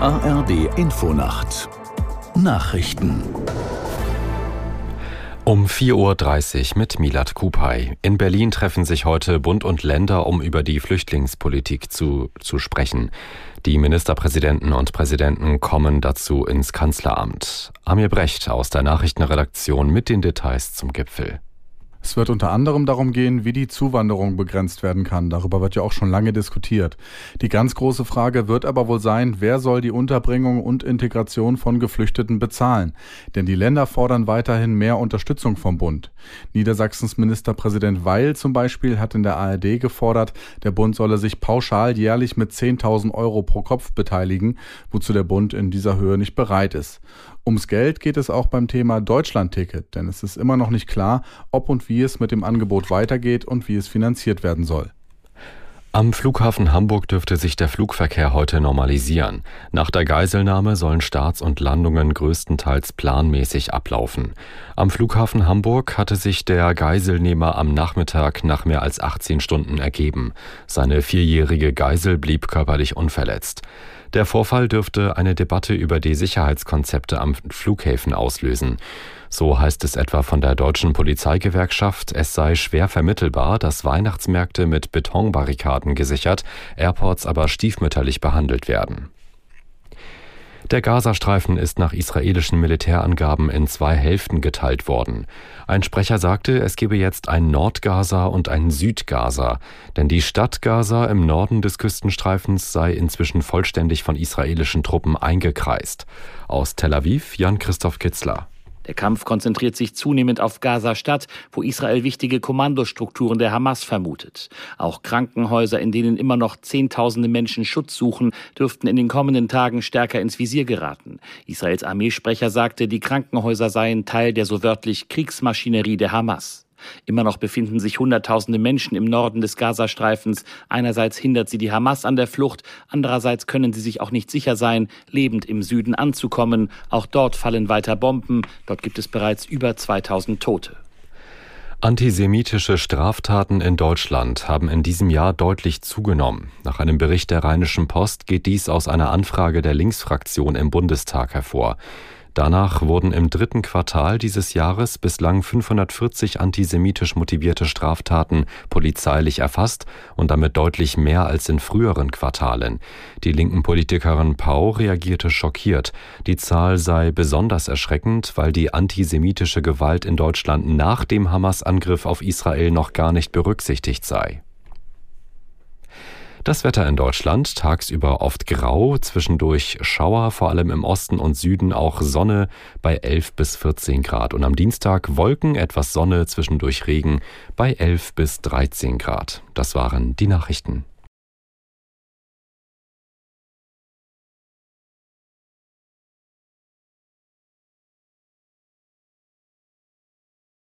ARD Infonacht Nachrichten um 4.30 Uhr mit Milat Kupay. In Berlin treffen sich heute Bund und Länder, um über die Flüchtlingspolitik zu, zu sprechen. Die Ministerpräsidenten und Präsidenten kommen dazu ins Kanzleramt. Amir Brecht aus der Nachrichtenredaktion mit den Details zum Gipfel. Es wird unter anderem darum gehen, wie die Zuwanderung begrenzt werden kann. Darüber wird ja auch schon lange diskutiert. Die ganz große Frage wird aber wohl sein, wer soll die Unterbringung und Integration von Geflüchteten bezahlen? Denn die Länder fordern weiterhin mehr Unterstützung vom Bund. Niedersachsens Ministerpräsident Weil zum Beispiel hat in der ARD gefordert, der Bund solle sich pauschal jährlich mit 10.000 Euro pro Kopf beteiligen, wozu der Bund in dieser Höhe nicht bereit ist. Ums Geld geht es auch beim Thema Deutschlandticket, denn es ist immer noch nicht klar, ob und wie es mit dem Angebot weitergeht und wie es finanziert werden soll. Am Flughafen Hamburg dürfte sich der Flugverkehr heute normalisieren. Nach der Geiselnahme sollen Starts und Landungen größtenteils planmäßig ablaufen. Am Flughafen Hamburg hatte sich der Geiselnehmer am Nachmittag nach mehr als 18 Stunden ergeben. Seine vierjährige Geisel blieb körperlich unverletzt. Der Vorfall dürfte eine Debatte über die Sicherheitskonzepte am Flughäfen auslösen. So heißt es etwa von der deutschen Polizeigewerkschaft, es sei schwer vermittelbar, dass Weihnachtsmärkte mit Betonbarrikaden gesichert, Airports aber stiefmütterlich behandelt werden. Der Gazastreifen ist nach israelischen Militärangaben in zwei Hälften geteilt worden. Ein Sprecher sagte, es gebe jetzt ein Nordgaza und ein Südgaza, denn die Stadt Gaza im Norden des Küstenstreifens sei inzwischen vollständig von israelischen Truppen eingekreist. Aus Tel Aviv Jan Christoph Kitzler. Der Kampf konzentriert sich zunehmend auf Gaza-Stadt, wo Israel wichtige Kommandostrukturen der Hamas vermutet. Auch Krankenhäuser, in denen immer noch Zehntausende Menschen Schutz suchen, dürften in den kommenden Tagen stärker ins Visier geraten. Israels Armeesprecher sagte, die Krankenhäuser seien Teil der so wörtlich Kriegsmaschinerie der Hamas. Immer noch befinden sich Hunderttausende Menschen im Norden des Gazastreifens. Einerseits hindert sie die Hamas an der Flucht, andererseits können sie sich auch nicht sicher sein, lebend im Süden anzukommen. Auch dort fallen weiter Bomben. Dort gibt es bereits über 2000 Tote. Antisemitische Straftaten in Deutschland haben in diesem Jahr deutlich zugenommen. Nach einem Bericht der Rheinischen Post geht dies aus einer Anfrage der Linksfraktion im Bundestag hervor. Danach wurden im dritten Quartal dieses Jahres bislang 540 antisemitisch motivierte Straftaten polizeilich erfasst und damit deutlich mehr als in früheren Quartalen. Die linken Politikerin Pau reagierte schockiert. Die Zahl sei besonders erschreckend, weil die antisemitische Gewalt in Deutschland nach dem Hamas-Angriff auf Israel noch gar nicht berücksichtigt sei. Das Wetter in Deutschland tagsüber oft grau, zwischendurch Schauer, vor allem im Osten und Süden auch Sonne bei 11 bis 14 Grad und am Dienstag Wolken, etwas Sonne, zwischendurch Regen bei 11 bis 13 Grad. Das waren die Nachrichten.